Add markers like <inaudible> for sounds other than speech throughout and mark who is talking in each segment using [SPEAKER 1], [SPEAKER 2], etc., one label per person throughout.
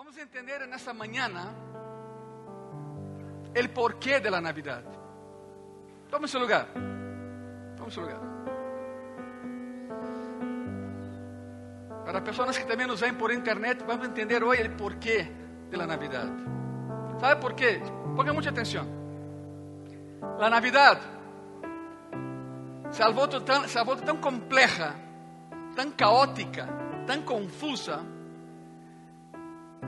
[SPEAKER 1] Vamos entender nessa manhã o porquê da Navidad. Tome seu lugar. Tome seu lugar. Para pessoas que também nos veem por internet, vamos entender hoje o porquê da Navidad. ¿Sabe por quê? Ponga muita atenção. A Navidad se ha vuelto tão, se ha vuelto tão compleja, tão caótica, tão confusa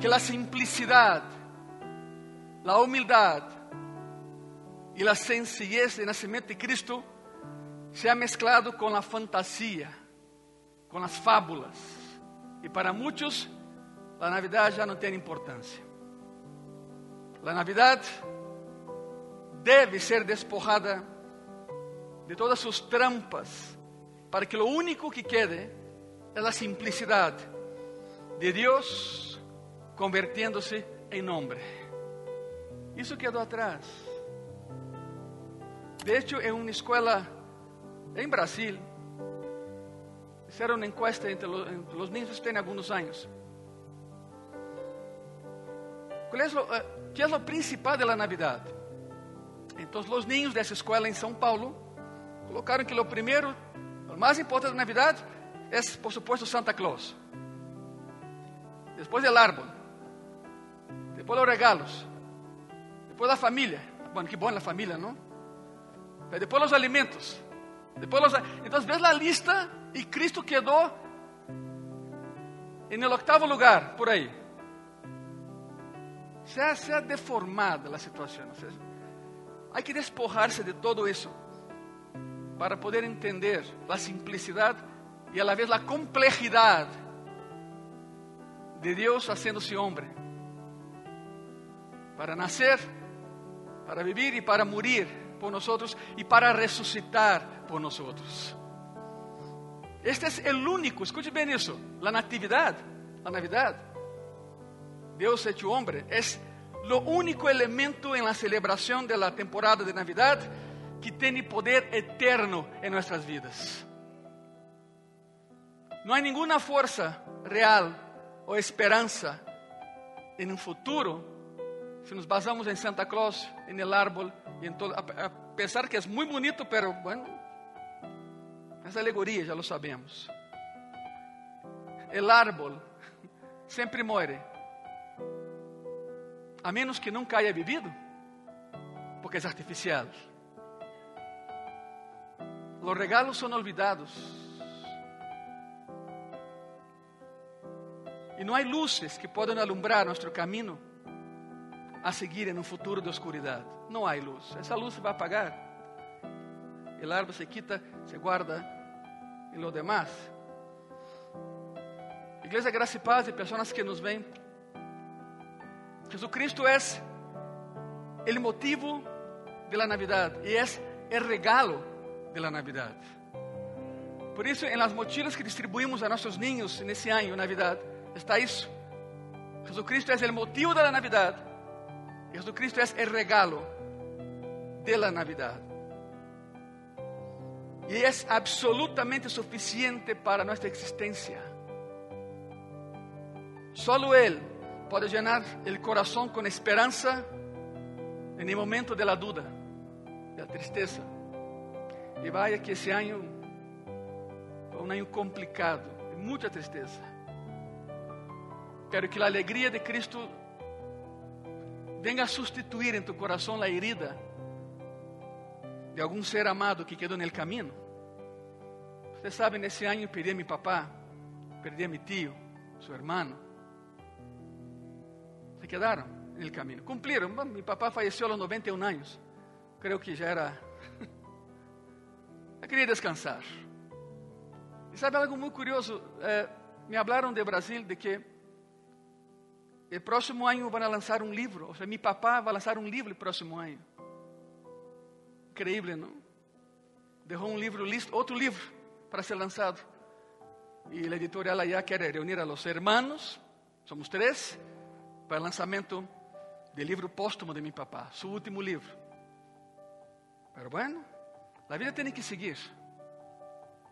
[SPEAKER 1] que la simplicidad, la humildad y la sencillez de nacimiento de Cristo se ha mezclado con la fantasía, con las fábulas. Y para muchos, la Navidad ya no tiene importancia. La Navidad debe ser despojada de todas sus trampas, para que lo único que quede es la simplicidad de Dios convirtiéndose em homem. Isso quedou atrás. De hecho, em uma escola em Brasil, fizeram uma encuesta entre os, entre os niños que têm alguns anos. Qual é o, eh, que é o principal da Navidad? Então, os niños dessa escola em São Paulo colocaram que o primeiro, o mais importante da Navidad é, por supuesto, Santa Claus. Depois, o árbol depois os regalos, depois a família. Bueno, que bom a família, não? Depois os alimentos. Depois los... Então, ves a lista e Cristo quedou em el octavo lugar, por aí. Se ha, se ha deformado a situação. Há que despojar-se de todo isso para poder entender a simplicidade e a la vez a complexidade de Deus haciéndose homem para nacer, para vivir y para morir por nosotros y para resucitar por nosotros. Este es el único, escuche bien eso, la natividad, la Navidad, Dios hecho hombre, es lo único elemento en la celebración de la temporada de Navidad que tiene poder eterno en nuestras vidas. No hay ninguna fuerza real o esperanza en un futuro se nos basamos em Santa Claus, em el árbol, e em todo, a, a pensar que é muito bonito, pero bueno, é alegoria, já lo sabemos. El árbol <laughs> sempre morre, a menos que nunca haya vivido, porque é artificial. Los regalos são olvidados. E não há luzes que podem alumbrar nosso caminho a seguir em um futuro de oscuridade. Não há luz. Essa luz se vai apagar. O árbol se quita, se guarda e lo demás. Igreja Graça e Paz e pessoas que nos veem. Jesucristo é o motivo de la Navidad e é o regalo de la Navidad. Por isso, em las mochilas que distribuímos a nossos niños nesse ano, Navidad, está isso. Jesucristo é o motivo da Navidad Jesucristo é o regalo de la Navidad. E é absolutamente suficiente para nossa existência. Solo Ele pode llenar o coração com esperança em el momento de la duda, de la tristeza. E vaya que esse ano foi um ano complicado, muita tristeza. Pero que a alegria de Cristo venga a sustituir em tu coração a herida de algum ser amado que quedou no caminho. Você sabe, nesse ano perdi a meu papá, perdi a meu tio, seu irmão. Se quedaram no caminho. Cumpriram. Meu papá faleceu aos 91 anos. Creio que já era. <laughs> Eu queria descansar. E sabe algo muito curioso? Eh, me falaram de Brasil de que o próximo ano vão lançar um livro. Ou seja, meu papá vai lançar um livro no próximo ano. Increíble, não? Deixou um livro outro livro para ser lançado. E a editorial já quer reunir a los hermanos, somos três, para o lançamento do livro póstumo de meu papá, seu último livro. Mas bueno, a vida tem que seguir.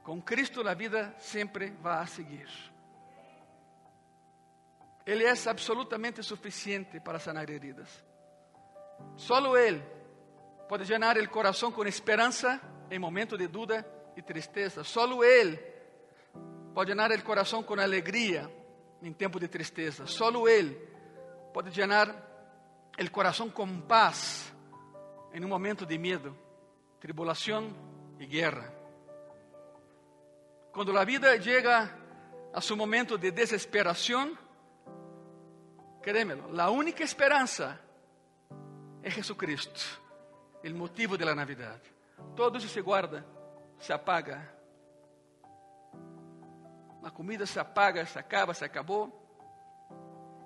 [SPEAKER 1] Com Cristo a vida sempre vai a seguir. Ele é absolutamente suficiente para sanar heridas. Solo Ele pode llenar o coração com esperança em momento de dúvida e tristeza. Solo Ele pode llenar o coração com alegria em tempo de tristeza. Solo Ele pode llenar o coração com paz em um momento de medo, tribulação e guerra. Quando a vida chega a seu momento de desesperação, créemelo, a única esperança é Jesucristo, o motivo da Navidad. Todo se guarda, se apaga. A comida se apaga, se acaba, se acabou.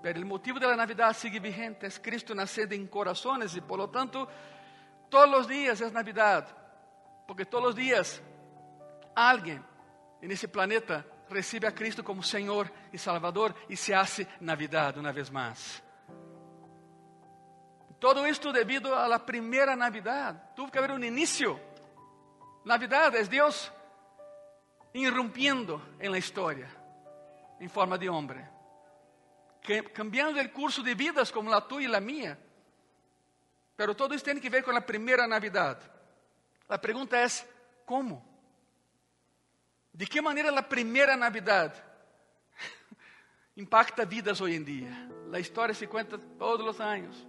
[SPEAKER 1] Pero o motivo da Navidad sigue vigente, Cristo nascendo em corações e, por lo tanto, todos os dias é Navidad, porque todos os dias alguém nesse planeta recebe a Cristo como Senhor e Salvador e se hace Navidad uma vez mais. Todo isto devido a la primeira Navidad. Tuvo que haver um início. Navidad é Deus irrumpiendo en la historia em forma de homem, cambiando o curso de vidas como la tua e la mía. Pero todo isso tem que ver com a primeira Navidad. A pergunta é: como? De que maneira a primeira Navidad <laughs> impacta vidas hoje em dia? A história se conta todos os anos.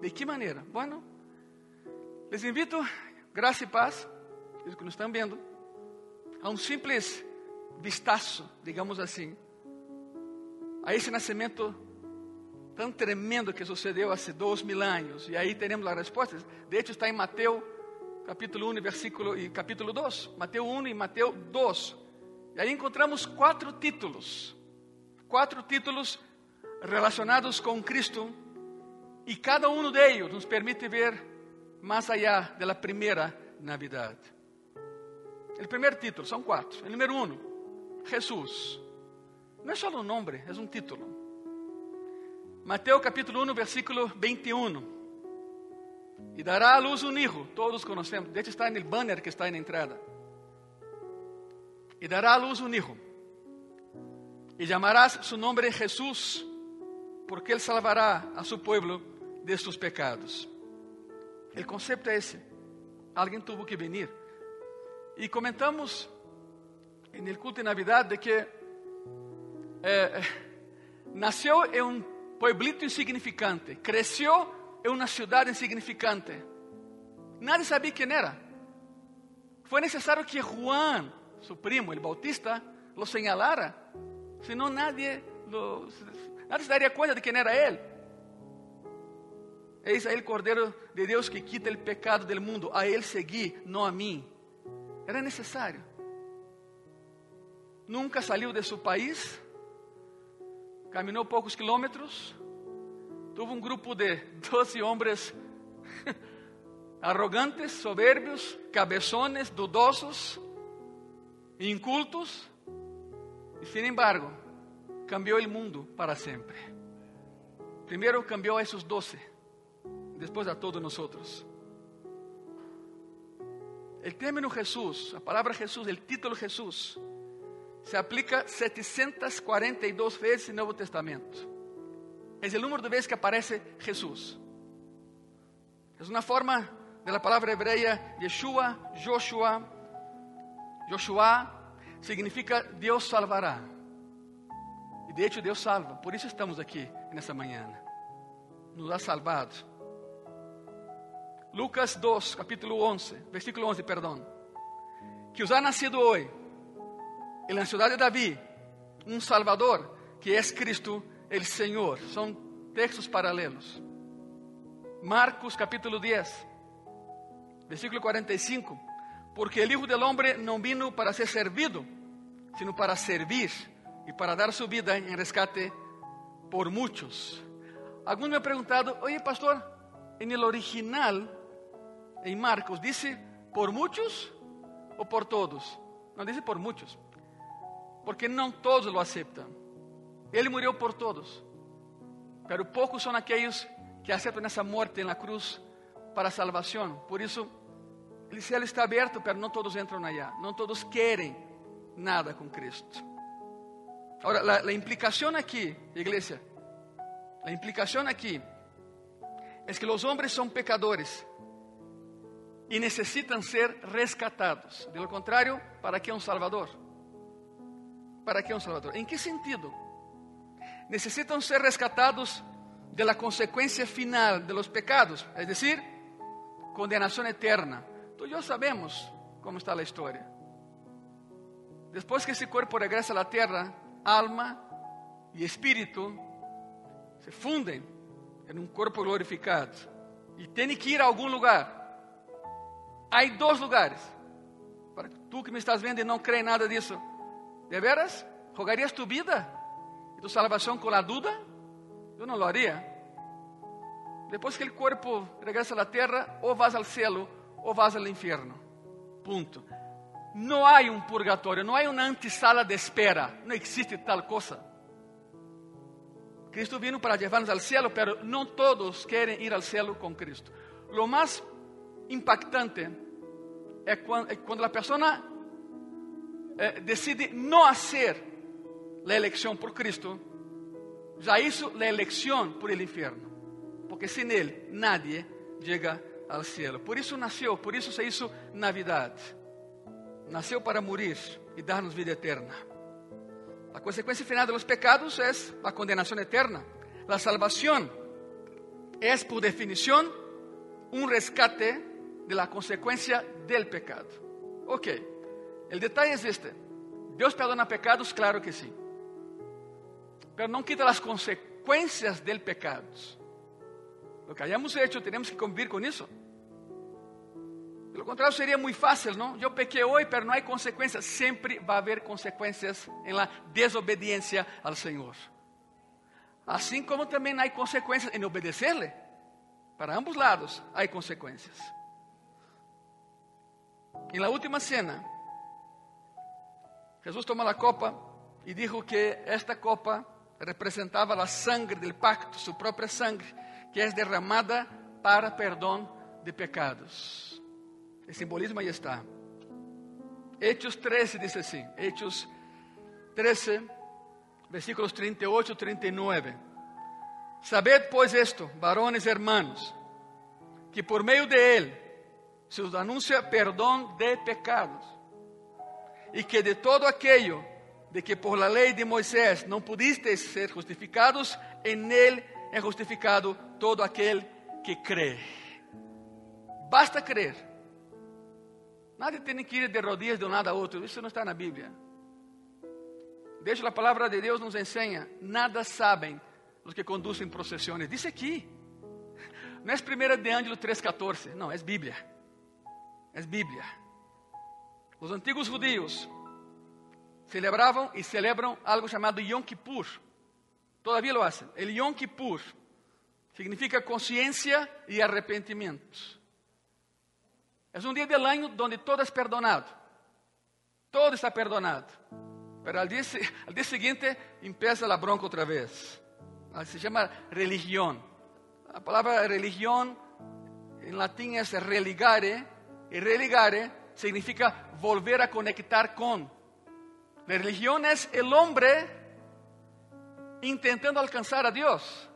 [SPEAKER 1] De que maneira? Bueno, les invito, graça e paz, os que nos estão vendo, a um simples vistazo, digamos assim, a esse nascimento tão tremendo que sucedeu há dois mil anos. E aí teremos a resposta. De hecho, está em Mateus capítulo 1 versículo, e capítulo 2. Mateus 1 e Mateus 2. E aí encontramos quatro títulos. Quatro títulos relacionados com Cristo. E cada um deles nos permite ver mais allá da primeira Navidad. O primeiro título, são quatro. O número um, Jesus. Não é só um nome, é um título. Mateus capítulo 1, versículo 21. E dará à luz um hijo, todos conhecemos, de hecho está no banner que está na entrada. E dará à luz um hijo, e chamarás su nombre Jesús, porque ele salvará a su pueblo de sus pecados. O conceito é esse. Alguém tuvo que venir. E comentamos no culto de Navidad de que eh, nasceu em um pueblito insignificante, cresceu em uma cidade insignificante. Nadie sabia quem era. Foi necessário que Juan, seu primo, o Bautista, lo señalara. Senão nadie, lo, nadie se daria conta de quem era ele. Eis aí o Cordeiro de Deus que quita o pecado do mundo. A ele seguir, não a mim. Era necessário. Nunca saiu de seu país. Caminhou poucos quilômetros tuvo um grupo de 12 homens <laughs> arrogantes, soberbios, cabezones, dudosos, incultos, e sin embargo, cambiou o mundo para sempre. Primeiro cambiou a esses 12, depois a todos nós. O término Jesus, a palavra Jesus, o título Jesus, se aplica 742 vezes no Novo Testamento. É o número de vezes que aparece Jesus. É uma forma da palavra hebreia Yeshua, Joshua. Joshua significa Deus salvará. E de hecho Deus salva. Por isso estamos aqui nessa manhã. Nos ha salvado. Lucas 2, capítulo 11, versículo 11, perdão. Que os ha nascido hoje, em la cidade de Davi, um Salvador, que é Cristo el Senhor. São textos paralelos. Marcos capítulo 10, versículo 45. Porque el Hijo del Hombre não vino para ser servido, sino para servir e para dar su vida em rescate por muitos. Alguns me han perguntado, oye pastor, en el original, em Marcos, dice por muitos ou por todos? Não dice por muitos, porque não todos lo aceptan. Ele morreu por todos, pero poucos são aqueles que aceitam essa morte na cruz para salvação. Por isso, o céu está aberto, pero não todos entram allá. Não todos querem nada com Cristo. Ahora, la, la implicación aquí, iglesia, la implicación aquí es que los hombres son pecadores y necesitan ser rescatados. De lo contrario, ¿para qué un Salvador? ¿Para qué un Salvador? ¿En qué sentido? Necesitan ser rescatados de la consecuencia final de los pecados, es decir, condenación eterna. Tú y yo sabemos cómo está la historia. Después que ese cuerpo regresa a la tierra, alma y espíritu se funden en un cuerpo glorificado y tienen que ir a algún lugar. Hay dos lugares. Para tú que me estás viendo y no crees nada de eso, ¿de veras? ¿Jugarías tu vida y tu salvación con la duda? Yo no lo haría. Después que el cuerpo regresa a la tierra, o vas al cielo o vas al infierno. Punto. No hay un purgatorio, no hay una antesala de espera, no existe tal cosa. Cristo vino para llevarnos al cielo, pero no todos quieren ir al cielo con Cristo. Lo más impactante es cuando, la persona eh, decide no hacer la elección por Cristo, ya hizo la elección por el infierno, porque sin Él nadie llega al cielo. Por eso nació, por eso se hizo Navidad. Nació para morir y darnos vida eterna. La consecuencia final de los pecados es la condenación eterna. La salvación es, por definición, un rescate de la consecuencia del pecado. Ok, el detalle es este. Dios perdona pecados, claro que sí. Pero no quita las consecuencias del pecado. Lo que hayamos hecho, tenemos que convivir con eso. De lo contrario, sería muy fácil, ¿no? Yo pequé hoy, pero no hay consecuencias. Siempre va a haber consecuencias en la desobediencia al Señor. Así como también hay consecuencias en obedecerle. Para ambos lados hay consecuencias. En la última cena, Jesús tomó la copa y dijo que esta copa representaba la sangre del pacto, su propia sangre, que es derramada para perdón de pecados. El simbolismo ahí está. Hechos 13 dice así, Hechos 13, versículos 38 39. Sabed pues esto, varones hermanos, que por medio de él se os anuncia perdón de pecados, y que de todo aquello de que por la ley de Moisés no pudisteis ser justificados, en él es justificado todo aquel que cree. Basta creer. Nadie tem que ir de rodillas de um lado a outro. Isso não está na Bíblia. Deixa a palavra de Deus nos ensina. Nada sabem os que conduzem procissões. Diz aqui. <laughs> Não é 1 de Ângelo 3,14. Não, é Bíblia. É Bíblia. Os antigos judeus celebravam e celebram algo chamado Yom Kippur. Todavía lo hacen. El Yom Kippur significa consciência e arrependimento. É um dia del año donde todo es perdonado. Todo está perdonado. Pero al día, al día siguiente empieza la bronca otra vez. Ah, se llama religión. La palabra religión en latín es religare. Y religare significa volver a conectar con. La religión es el hombre intentando alcanzar a Dios.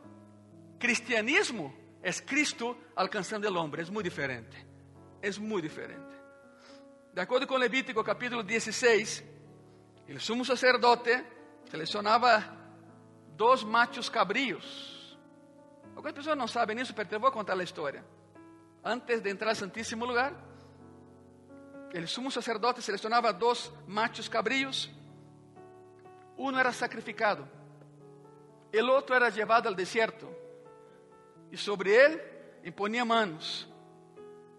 [SPEAKER 1] Cristianismo es Cristo alcanzando el hombre. Es muy diferente é muito diferente. De acordo com Levítico capítulo 16, o sumo sacerdote selecionava dois machos cabríos. Algumas pessoas não sabem isso, mas eu vou contar a história. Antes de entrar ao Santíssimo Lugar, o sumo sacerdote selecionava dois machos cabríos. Um era sacrificado, o outro era levado ao deserto, e sobre ele imponia manos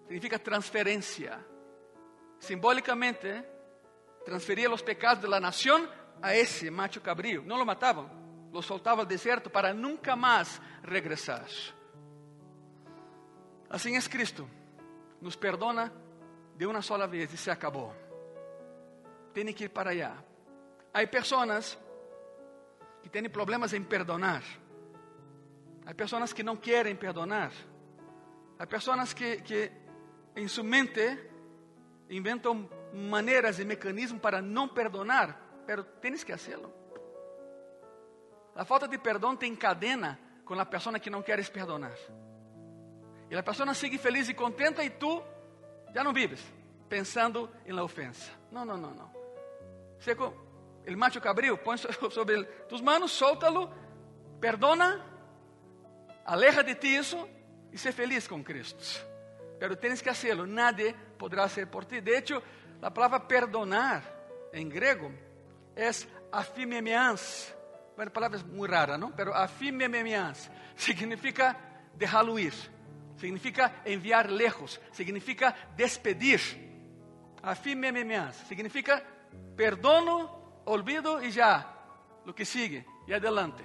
[SPEAKER 1] significa transferencia. Simbólicamente, transfería los pecados de la nación a ese macho cabrío. No lo mataban, lo soltaba al desierto para nunca más regresar. Así es Cristo. Nos perdona de una sola vez y se acabó. Tiene que ir para allá. Hay personas que tienen problemas en perdonar. Hay personas que no quieren perdonar. Hay personas que, que em sua mente inventam maneiras e mecanismos para não perdonar, pero tens que hacerlo. a falta de perdão te encadena com a pessoa que não queres perdonar. E a pessoa sigue feliz e contenta e tu já não vives pensando em la ofensa. Não, não, não, não. Seco, el macho cabrío, põe <laughs> sobre tus manos, solta-lo, perdona, aleja de ti isso e ser feliz com Cristo. Pero tienes que hacerlo, nadie podrá hacer por ti. De hecho, a palavra perdonar em grego é afimemians. Bueno, a palavra muito rara, não? Pero afimemians significa deixá-lo ir, significa enviar lejos, significa despedir. Afimemians significa perdono, olvido e já, lo que sigue e adelante.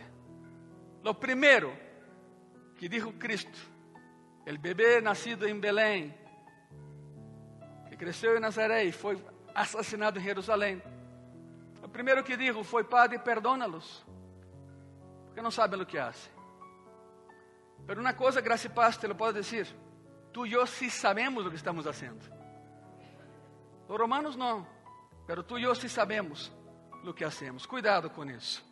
[SPEAKER 1] Lo primeiro que dijo Cristo, el bebê nascido em Belém, que cresceu em Nazaré e foi assassinado em Jerusalém. O primeiro que dijo foi: Padre, perdónalos, porque não sabem o que fazem. Mas uma coisa, graça e paz, te lo posso dizer: tu e eu sí sabemos o que estamos fazendo. Os romanos não, mas tu e eu sí sabemos o que hacemos. Cuidado com isso.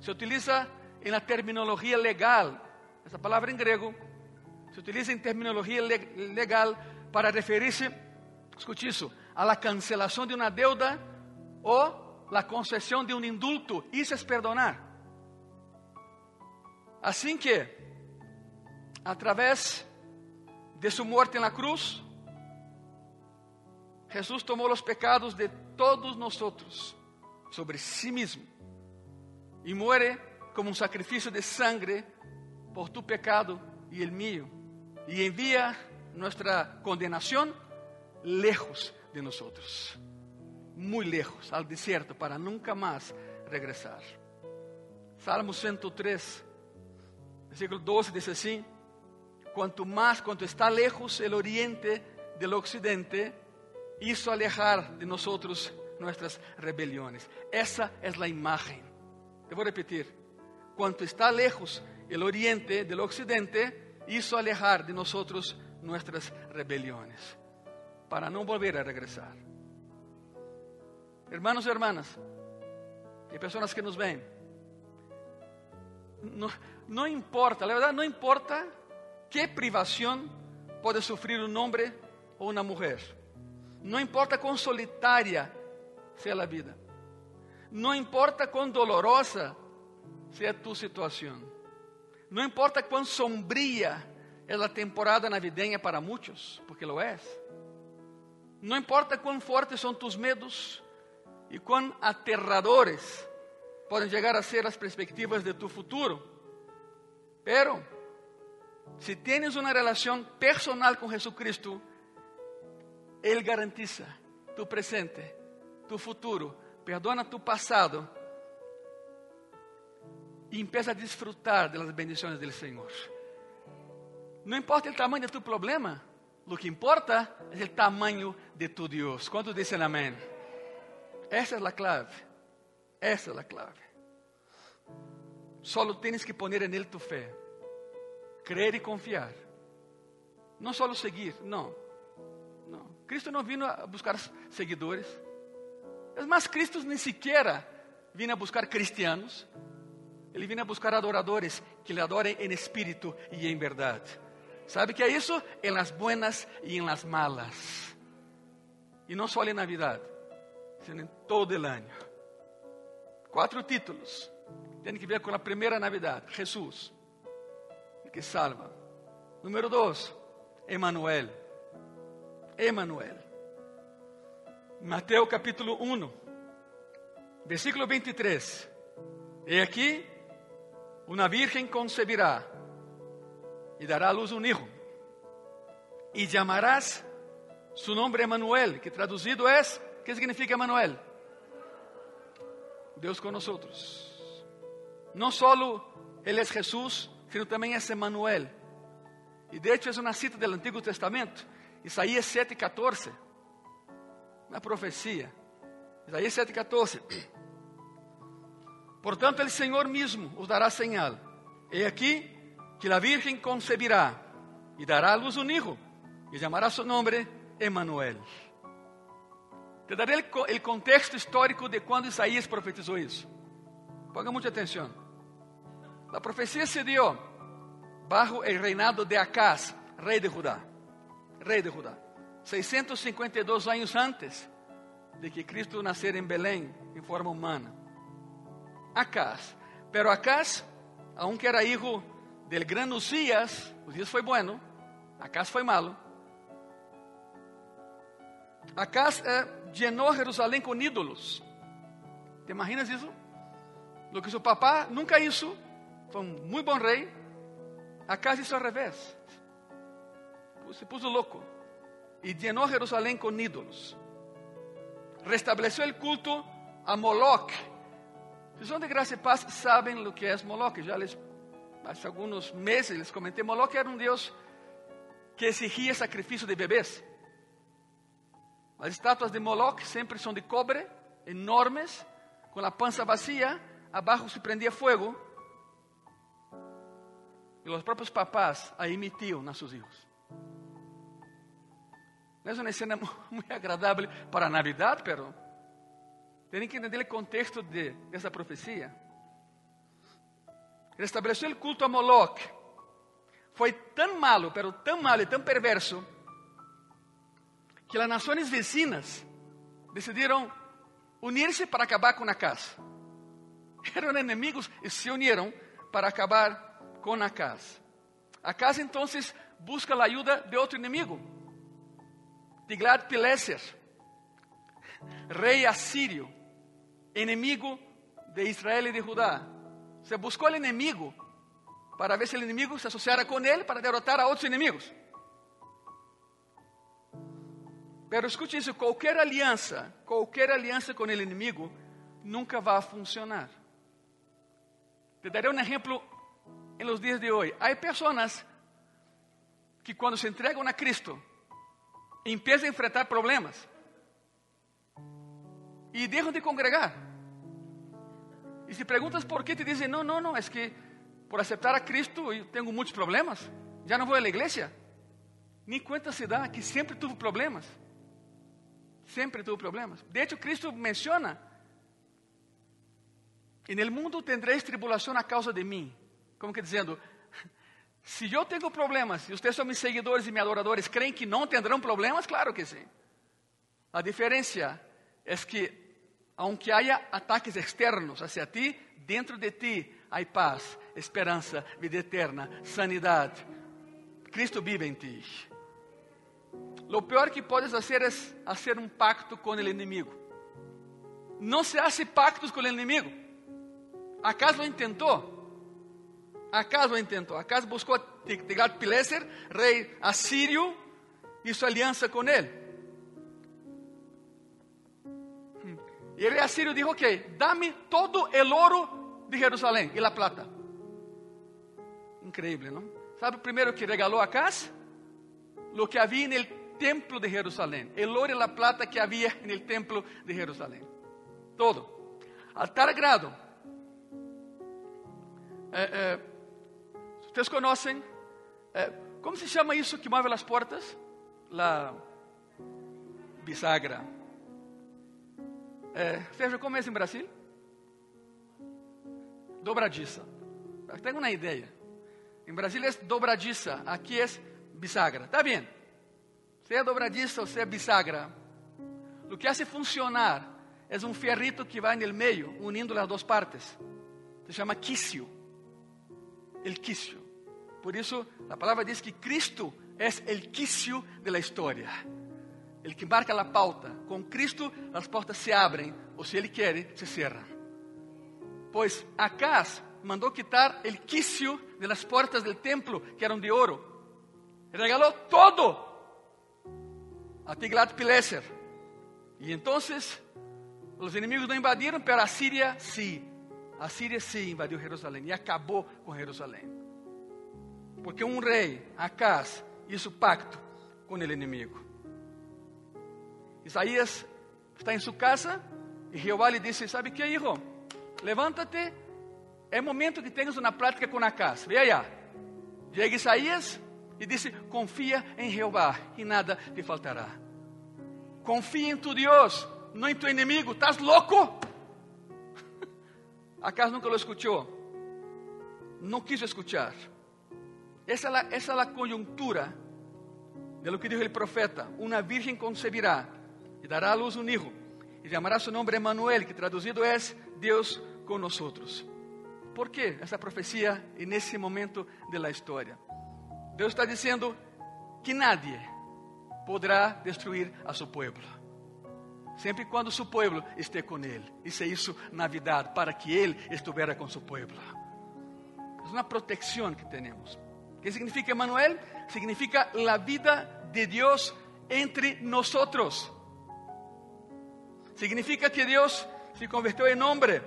[SPEAKER 1] Se utiliza la terminologia legal, essa palavra em grego, se utiliza em terminologia legal para referir-se, escute isso, la cancelação de uma deuda ou la concessão de um indulto. Isso é perdonar. Assim que, através de sua morte na cruz, Jesus tomou os pecados de todos nós sobre si mesmo e muere como um sacrifício de sangre por tu pecado e el mío, e envia nossa condenação lejos de nós, muito lejos, al desierto, para nunca mais regressar. Salmo 103, versículo 12 diz assim: Quanto mais, quanto está lejos el oriente del occidente, hizo alejar de nós nossas rebeliões. Essa é a imagem. Te vou repetir. Quanto está lejos el oriente del occidente, hizo alejar de nós nossas rebeliões, para não volver a regressar. Hermanos e hermanas, e pessoas que nos veem, não, não importa, a verdade não importa que privação pode sofrer um homem ou uma mulher. Não importa quão solitária seja a vida. Não importa quão dolorosa seja tu situação. Não importa quão sombria é a temporada navideña para muitos, porque lo é. Não importa quão fortes são tus medos e quão aterradores podem chegar a ser as perspectivas de tu futuro. Pero, se tienes uma relação personal com Jesucristo, Ele garantiza tu presente, tu futuro, perdona tu passado e empieza a desfrutar das bendições do Senhor. Não importa o tamanho de tu problema, o que importa é o tamanho de tu Deus. Quantos dizem amém? Essa é a clave. Essa é a clave. Solo tienes que poner él tu fé, creer y confiar. Não só seguir, não. Não. Cristo não vino a buscar seguidores. Mais, Cristo nem sequer vino a buscar cristianos. Ele vino a buscar adoradores que lhe adorem em espírito e em verdade. ¿Sabe que é isso? Em las buenas e em las malas. E não só em Navidad, sino em todo o ano. Quatro títulos. Tem que ver com a primeira Navidad. Jesus, que salva. Número dois, Emanuel. Emanuel. Mateus capítulo 1, versículo 23. E aqui, uma virgem concebirá y dará a luz un hijo. Y llamarás su nombre Emanuel, que traducido es, ¿qué significa Emanuel? Deus nós. Não só Ele é Jesus, sino também é Emanuel. E de hecho é uma cita do Antigo Testamento, Isaías 7:14. Uma profecia. Isaías 7:14. Portanto, o Senhor mesmo os dará señal. E aqui que la Virgen concebirá y dará a luz un hijo y llamará su nombre Emanuel. Te daré el contexto histórico de quando Isaías profetizou isso. Ponga muita atenção. La profecía se dio bajo el reinado de Acaz, rey de Judá. Rey de Judá. 652 años antes de que Cristo naciera en Belén en forma humana. Acaz. Pero Acaz, aunque era hijo del gran Usías, Usías foi bueno, Acaz foi malo. Acaz eh, llenou Jerusalém com ídolos. ¿Te imaginas isso? Lo que seu papá nunca hizo, foi um muito bom rei. Acaz hizo al revés. Se puso louco e llenou Jerusalém com ídolos. Restableceu o culto a Moloch. Se são de graça e paz, sabem o que é Moloch. Já les, há alguns meses les comentei. Moloch era um deus que exigia sacrifício de bebês. As estátuas de Moloch sempre são de cobre, enormes, com a pança vazia, abaixo se prendia fogo. E os próprios papás a emitiam nos seus filhos. Não é uma cena <laughs> muito agradável para Navidad, pero tem que entender o contexto de, dessa profecia. Restabeleceu o culto a Moloch. Foi tão malo, pero tão malo e tão perverso, que as nações vecinas unir-se para acabar com a casa. <laughs> Eram inimigos e se uniram para acabar com a casa. A casa então busca a ajuda de outro inimigo, Tiglat-Pileser, rei assírio, inimigo de Israel e de Judá. Se buscou o inimigo para ver se o inimigo se associara com ele para derrotar a outros inimigos. Pero escute isso: qualquer aliança, qualquer aliança com o inimigo nunca vai funcionar. Te darei um exemplo em los dias de hoje. Há pessoas que quando se entregam a Cristo, empieza a enfrentar problemas y dejan de congregar. Y si preguntas por qué, te dicen, no, no, no, es que por aceptar a Cristo yo tengo muchos problemas, ya no voy a la iglesia. Ni cuenta se da que siempre tuvo problemas. Siempre tuvo problemas. De hecho, Cristo menciona, en el mundo tendréis tribulación a causa de mí. Como que diciendo, se eu tenho problemas e vocês são meus seguidores e meus adoradores, creem que não terão problemas? Claro que sim. A diferença é que, aunque haya ataques externos hacia ti, dentro de ti há paz, esperança, vida eterna, sanidade. Cristo vive em ti. Lo pior que podes fazer é fazer um pacto com o inimigo. Não se hace pactos com o inimigo. ¿Acaso lo intentó? Acaso intentou? Acaso buscou Tiglat-Pileser, rei assírio, hizo aliança com ele. E ele assírio disse: Ok, dá-me todo o ouro de Jerusalém e a plata. Increíble, não? Sabe o primeiro que regalou a casa? Lo que havia no templo de Jerusalém. O ouro e a plata que havia no templo de Jerusalém. Todo. A tal grado. Eh, eh, vocês conhecem? É, como se chama isso que move as portas? La bisagra. É, Sérgio, como é isso em Brasil? Dobradiça. Tenho uma ideia. Em Brasil é dobradiça, aqui é bisagra. Tá bem? Se é dobradiça ou se é bisagra. O que hace funcionar é um ferrito que vai no meio, unindo as duas partes. Se chama quicio. El quicio. Por isso, a palavra diz que Cristo é o quicio de la história. Ele que marca a pauta. Com Cristo, as portas se abrem, ou se Ele quer, se cerram. Pois Acaz mandou quitar o quicio de las portas del templo, que eram de ouro. Regalou todo a Tiglat-Pileser. E então, os inimigos não invadiram, mas a Síria sim. A Síria sim invadiu Jerusalém e acabou com Jerusalém. Porque um rei, Acas, hizo pacto com o inimigo. Isaías está em sua casa e Jeová lhe disse: Sabe que, hijo? Levántate, é momento que tenhas uma plática com Acas. Ve allá. Chega Isaías e disse: Confia em Jeová e nada te faltará. Confia em tu Deus, não em tu inimigo. ¿Estás louco? <laughs> Acas nunca lo escuchou. no quiso escuchar. Esa es la, esa es la coyuntura de lo que dijo el profeta. Una virgen concebirá y dará a luz un hijo y llamará su nombre Emanuel, que traducido es Dios con nosotros. ¿Por qué esa profecía en ese momento de la historia? Dios está diciendo que nadie podrá destruir a su pueblo. Siempre y cuando su pueblo esté con él. Y se hizo Navidad para que él estuviera con su pueblo. Es una protección que tenemos. ¿Qué significa Emanuel? Significa la vida de Dios entre nosotros. Significa que Dios se convirtió en hombre.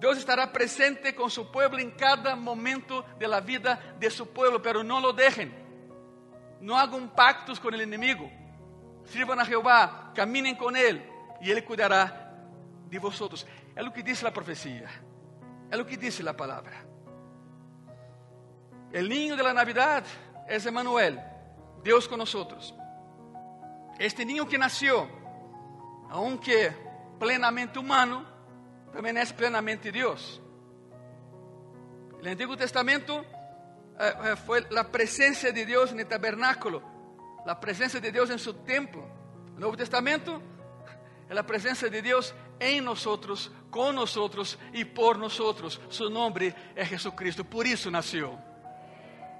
[SPEAKER 1] Dios estará presente con su pueblo en cada momento de la vida de su pueblo, pero no lo dejen. No hagan pactos con el enemigo. Sirvan a Jehová, caminen con Él y Él cuidará de vosotros. Es lo que dice la profecía. Es lo que dice la palabra. El niño de la Navidad es Emanuel, Dios con nosotros. Este niño que nació, aunque plenamente humano, también es plenamente Dios. El Antiguo Testamento eh, eh, fue la presencia de Dios en el tabernáculo, la presencia de Dios en su templo. El Nuevo Testamento es la presencia de Dios en nosotros, con nosotros y por nosotros. Su nombre es Jesucristo, por eso nació.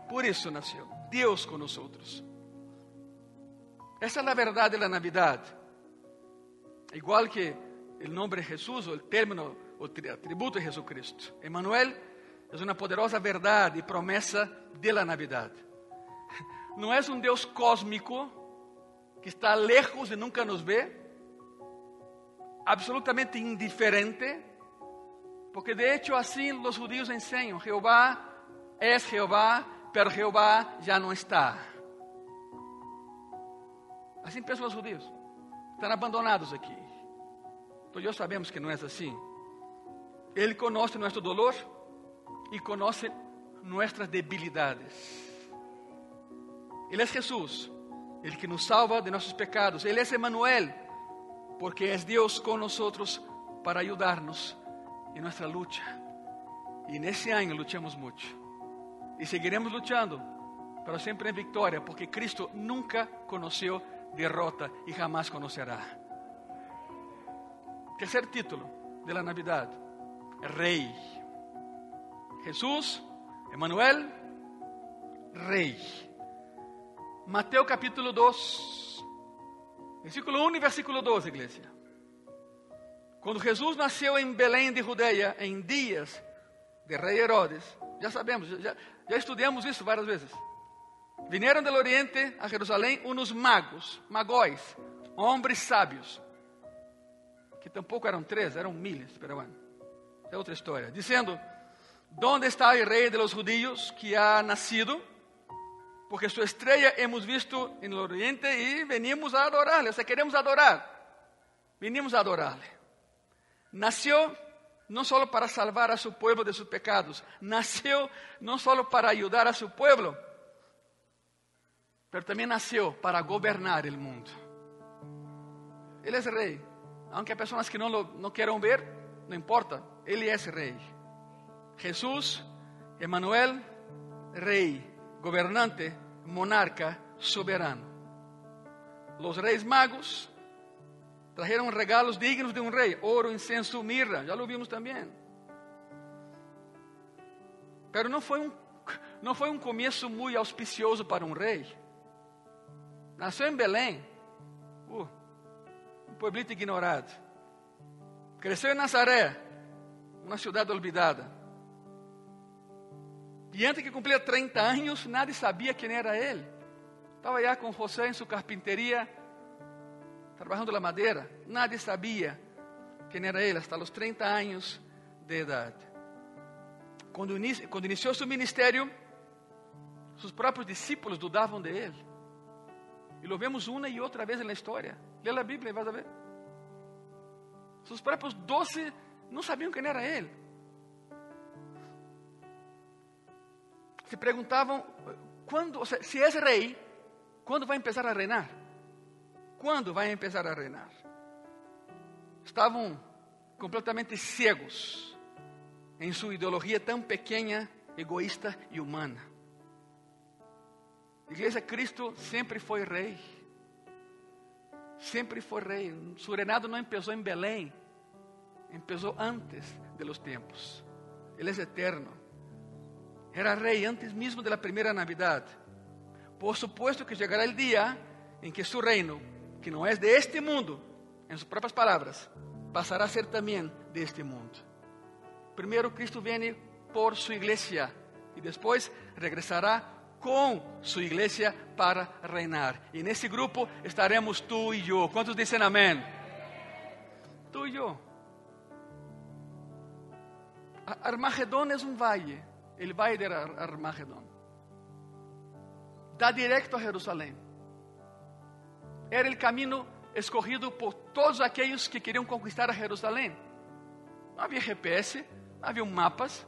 [SPEAKER 1] Por eso nació. Dios con nosotros. Esa es la verdad de la Navidad. Igual que el nombre Jesús o el término o atributo de Jesucristo. Emmanuel es una poderosa verdad y promesa de la Navidad. No es un Dios cósmico que está lejos y nunca nos ve, absolutamente indiferente, porque de hecho así los judíos enseñan, Jehová es Jehová, pero Jehová ya no está. Assim pensam os judeus. Estão abandonados aqui. Então, nós sabemos que não é assim. Ele conhece nosso dolor e conhece nossas debilidades. Ele é Jesus, Ele que nos salva de nossos pecados. Ele é Emmanuel, porque é Deus com nós para ajudar-nos em nossa luta. E nesse ano lutamos muito. E seguiremos lutando, pero sempre em vitória, porque Cristo nunca conheceu derrota e jamás conocerá. Terceiro título de la Navidad, Rei. Jesús, Emmanuel, Rei. Mateus capítulo 2, versículo 1 e versículo 2, igreja. Quando Jesus nasceu em Belém de Judeia, em dias de rei Herodes, já sabemos, já, já estudamos isso várias vezes. Vinieron del oriente a Jerusalém unos magos, magóis, homens sábios, que tampouco eram três, eram miles, pero bueno, é outra história, dizendo: ¿Dónde está o rei de los judíos que ha nacido? Porque sua estrela hemos visto el oriente e venimos a adorarle, o queremos adorar. Venimos a adorarle. Nació no solo para salvar a su pueblo de sus pecados, nació no solo para ayudar a su pueblo, pero também nasceu para governar o mundo. Ele é rei. Aunque há pessoas que não, lo, não queiram ver, não importa, ele é rei. Jesus, Emmanuel, rei, governante, monarca, soberano. Os reis magos trajeron regalos dignos de um rei: oro, incenso, mirra, já lo vimos também. Pero não foi um, não foi um começo muito auspicioso para um rei. Nasceu em Belém, uh, um pueblito ignorado. Cresceu em Nazaré, uma cidade olvidada. E antes que cumpria 30 anos, nadie sabia quem era ele. Estava já com José em sua carpinteria, trabalhando na madeira. Nadie sabia quem era ele, hasta os 30 anos de idade. Quando, iniciou seu ministério, seus próprios discípulos dudavam de. E lo vemos uma e outra vez na história. Lê a Bíblia e vai ver. Seus próprios doze não sabiam quem era ele. Se perguntavam quando, ou seja, se é rei, quando vai começar a reinar? Quando vai começar a reinar? Estavam completamente cegos em sua ideologia tão pequena egoísta e humana. Igreja, Cristo sempre foi rei. Sempre foi rei. Su reinado não começou em Belém, começou antes de los tempos. Ele é eterno. Era rei antes mesmo da primeira Navidad. Por supuesto que chegará o dia em que su reino, que não é de este mundo, em suas próprias palavras, passará a ser também de este mundo. Primeiro, Cristo vem por sua igreja e depois regressará com sua igreja para reinar. E nesse grupo estaremos tu e eu. Quantos dizem amém? Tu e eu. Armagedon é um vale, o vale de Armagedon. Dá direto a Jerusalém. Era o caminho escorrido por todos aqueles que queriam conquistar a Jerusalém. Não havia GPS, não havia mapas.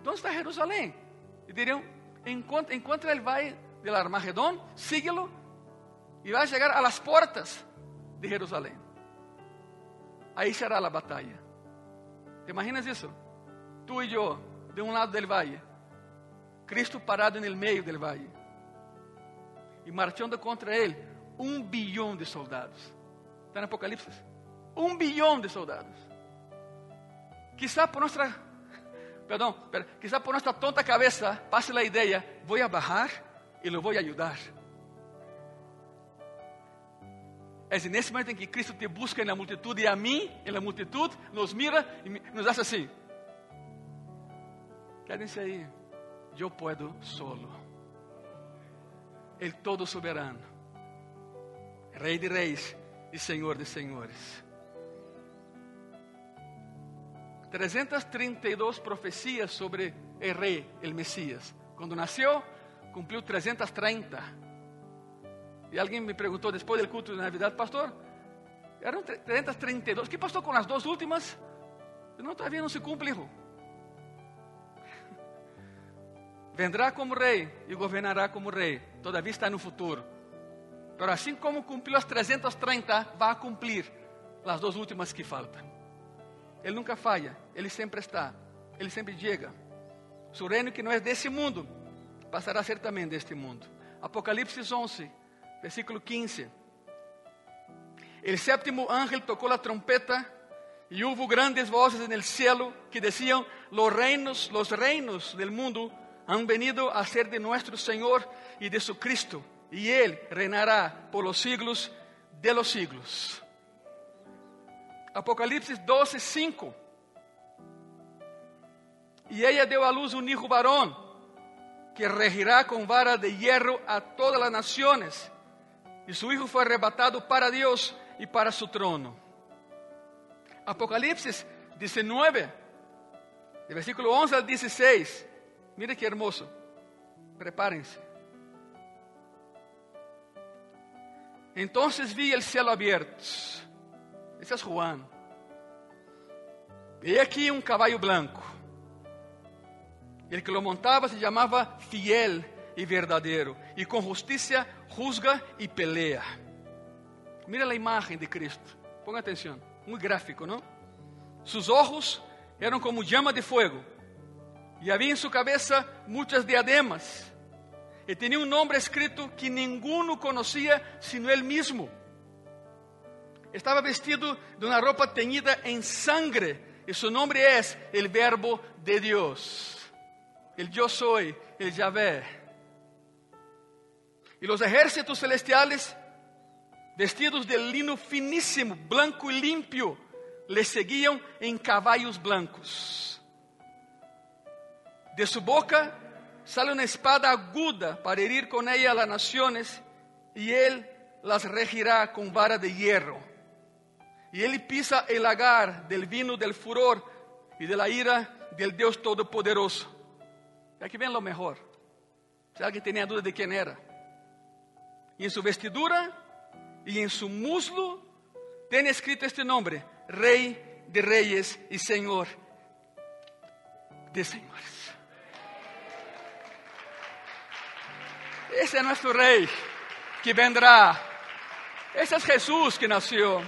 [SPEAKER 1] Onde está Jerusalém? E diriam, encontra, encontra el valle del Armagedón, síguelo y va a llegar a las puertas de Jerusalén. Ahí será la batalla. ¿Te imaginas eso? Tú y yo, de un lado del valle, Cristo parado en el medio del valle y marchando contra él un billón de soldados. Está en Apocalipsis. Un billón de soldados. Quizá por nuestra perdão, quizá por nossa tonta cabeça passe a ideia: vou a bajar e lo vou ajudar. É nesse momento em que Cristo te busca na multitude e a mim, na multitude, nos mira e nos faz assim: quédense aí, eu posso solo. Ele todo soberano, Rei de reis e Senhor de senhores. 332 profecias sobre el rey, el Mesías. Cuando nació, cumplió 330. Y alguien me preguntó después del culto de Navidad, pastor, eran 332. ¿Qué pasó con las dos últimas? No, todavía no se cumple, hijo. <laughs> Vendrá como rei e governará como rei. Todavia está no futuro. Pero assim como cumpriu as 330, vai cumprir as duas últimas que faltam. Ele nunca falha, ele sempre está, ele sempre chega. Su reino que não é desse mundo, passará a ser também deste mundo. Apocalipse 11, versículo 15. El séptimo ángel tocou a trompeta e houve grandes voces en el cielo que decían, los reinos, los reinos del mundo han venido a ser de nuestro Señor y de su Cristo, y Él reinará por los siglos de los siglos. Apocalipse 12, 5. E ela deu à luz um hijo varón, que regirá com vara de hierro a todas as nações. E su hijo foi arrebatado para Deus e para su trono. Apocalipse 19, de versículo 11 al 16. Mire que hermoso. Prepárense. Entonces vi el cielo abierto esse é Juan. E aqui um cavalo branco. Ele que lo montava se chamava fiel e verdadeiro, e com justiça juzga e pelea. Mira a imagem de Cristo. Ponga atenção. Muito gráfico, não? Sus ojos eram como llama de fuego, e havia em sua cabeça muitas diademas, e tinha um nome escrito que ninguno conhecia sino ele mesmo. Estaba vestido de una ropa teñida en sangre y su nombre es el Verbo de Dios. El yo soy, el Yahvé. Y los ejércitos celestiales, vestidos de lino finísimo, blanco y limpio, le seguían en caballos blancos. De su boca sale una espada aguda para herir con ella a las naciones y él las regirá con vara de hierro. E ele pisa el lagar del vino del furor e de la ira del Deus Todo-Poderoso. E aqui vem lo mejor. Se alguém tem dúvida de quem era. E em sua vestidura e em seu muslo tem escrito este nome: Rei de Reis e Senhor de Senhores. Esse é nosso Rei que vendrá. Esse é Jesus que nasceu.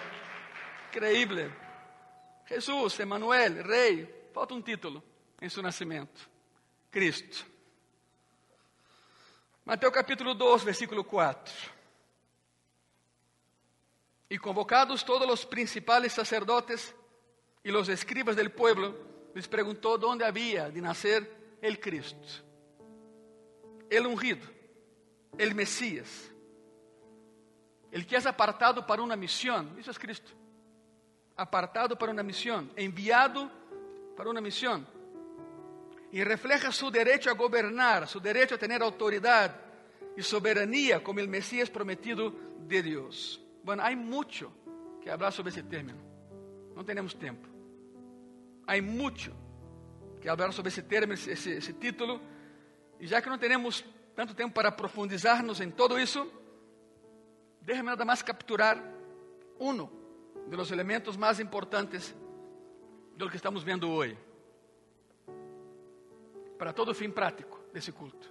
[SPEAKER 1] Increíble. Jesús, Emanuel, rei, falta um título em seu nascimento. Cristo. Mateus capítulo 2, versículo 4. Y convocados todos los principales sacerdotes y los escribas del pueblo, les preguntó dónde había de nacer el Cristo, el ungido, el Mesías, el que es apartado para una misión. Eso es Cristo. Apartado para una misión, enviado para una misión. Y refleja su derecho a gobernar, su derecho a tener autoridad y soberanía como el Mesías prometido de Dios. Bueno, hay mucho que hablar sobre ese término. No tenemos tiempo. Hay mucho que hablar sobre ese término, ese, ese título. Y ya que no tenemos tanto tiempo para profundizarnos en todo eso, déjame nada más capturar uno de los elementos más importantes de lo que estamos viendo hoy. Para todo fin prático desse culto.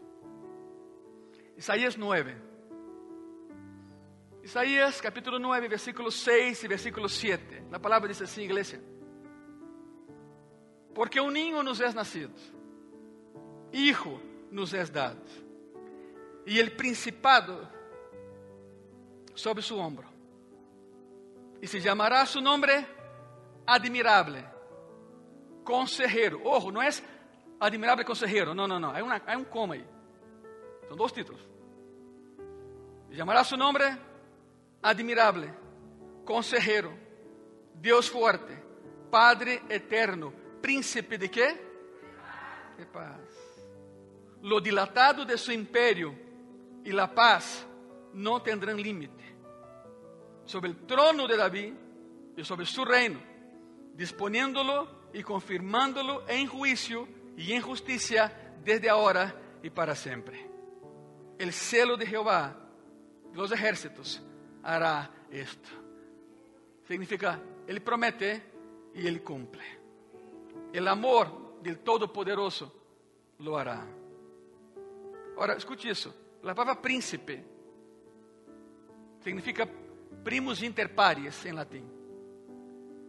[SPEAKER 1] Isaías 9. Isaías capítulo 9, versículo 6 y versículo 7. La palabra dice así, iglesia. Porque um ninho nos é nascido, hijo nos é dado, e el principado sobre su hombro. E se chamará su nombre admirable, consejero. Ojo, não é admirável consejero, não, não, não, há, uma, há um coma aí. São dois títulos. E chamará su nombre admirable, consejero, Deus forte, Padre eterno, príncipe de quê? De paz. Lo dilatado de su imperio e la paz não tendrán límite. Sobre el trono de David e sobre su reino, disponiéndolo y confirmándolo en juicio y en justicia desde ahora y para siempre. El celo de Jehová, los ejércitos, hará esto. Significa, Ele promete y Ele cumple. El amor del Todopoderoso lo hará. Ahora, escute isso. A palavra príncipe significa primus inter pares em latim.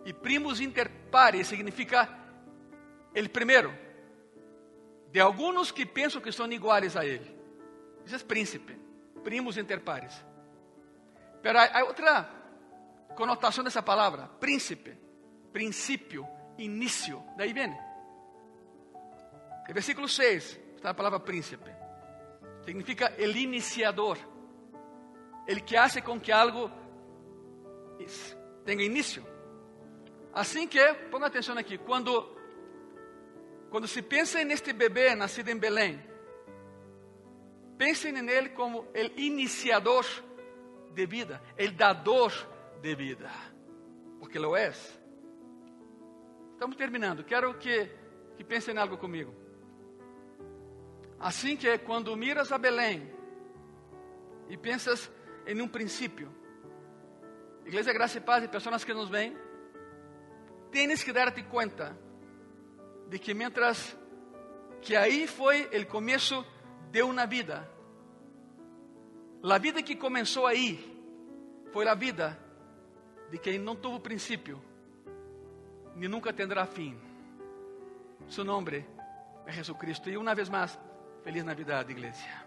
[SPEAKER 1] E primus inter pares significa el primeiro de alguns que pensam que são iguais a ele. Isso é príncipe, primus inter pares. Pero há outra conotação dessa palavra, príncipe, princípio, início. Daí vem. El versículo 6 está a palavra príncipe. Significa el iniciador. El que hace com que algo tenha início. Assim que, ponga atenção aqui, quando, quando se pensa neste bebê nascido em Belém, pensem nele como o iniciador de vida, o dador de vida, porque lo é. Estamos terminando, quero que, que pensem em algo comigo. Assim que quando miras a Belém e pensas em um princípio, Igreja Graça e Paz e pessoas que nos veem, tienes que darte conta de que mientras que aí foi o começo de uma vida, a vida que começou aí foi a vida de quem não teve princípio, nem nunca tendrá fim. Su nome é Jesucristo. E uma vez mais, Feliz Navidad, igreja.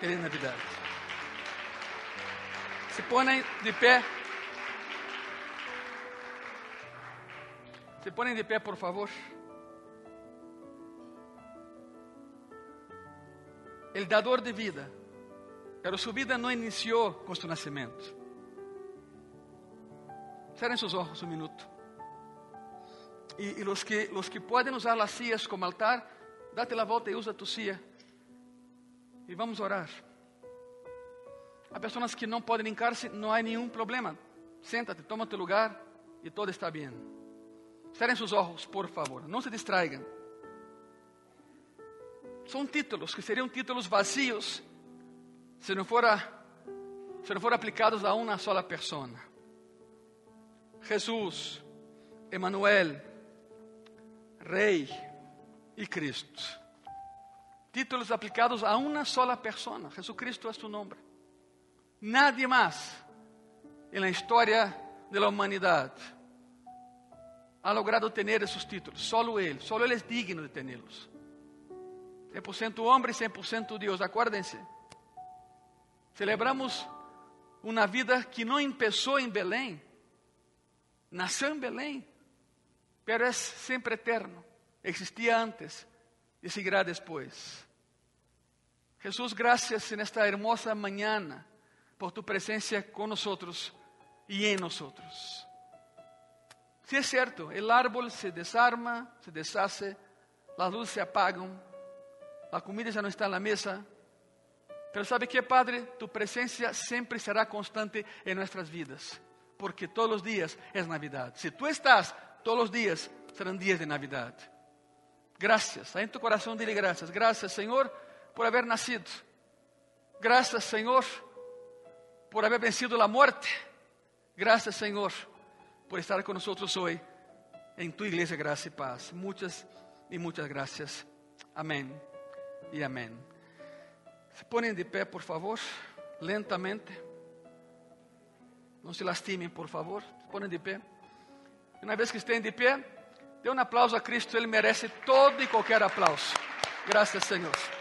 [SPEAKER 1] Feliz Navidad. Se ponem de pé. Se ponem de pé, por favor. El dador de vida. Pero sua vida não iniciou com seu nascimento. Cerrem seus olhos um minuto. E, e los, que, que podem usar as sillas como altar, date la volta e usa tu silla. E vamos orar. Há pessoas que não podem hincar-se, não há nenhum problema. Senta-te, toma teu lugar e todo está bem. Cerrem seus olhos, por favor. Não se distraigam. São títulos que seriam títulos vazios se não fora se não for aplicados a uma sola pessoa. Jesus, Emanuel, Rei e Cristo. Títulos aplicados a uma sola pessoa. Jesucristo é seu nome. Nadie mais la história de la humanidade ha logrado ter esses títulos. Solo Ele. Solo Ele é digno de tê-los. 100% homem e 100% Deus, acuérdense. Celebramos uma vida que não começou em Belém, nasceu em Belém, pero é sempre eterno, existia antes e seguirá depois. Jesús, gracias en esta hermosa mañana por tu presencia con nosotros y en nosotros. Si es cierto, el árbol se desarma, se deshace, las luces se apagan, la comida ya no está en la mesa, pero sabe que, Padre, tu presencia siempre será constante en nuestras vidas, porque todos los días es Navidad. Si tú estás, todos los días serán días de Navidad. Gracias, ahí en tu corazón dile gracias. Gracias, Señor por haber nacido. Gracias, Senhor, por haber vencido a morte. Gracias, Senhor, por estar conosco hoje em tu igreja Graça e Paz. Muitas e muitas graças. Amém e amém. Se ponem de pé, por favor, lentamente. Não se lastimem, por favor. Se ponem de pé. Uma vez que estejam de pé, dê um aplauso a Cristo, Ele merece todo e qualquer aplauso. Graças, Senhor.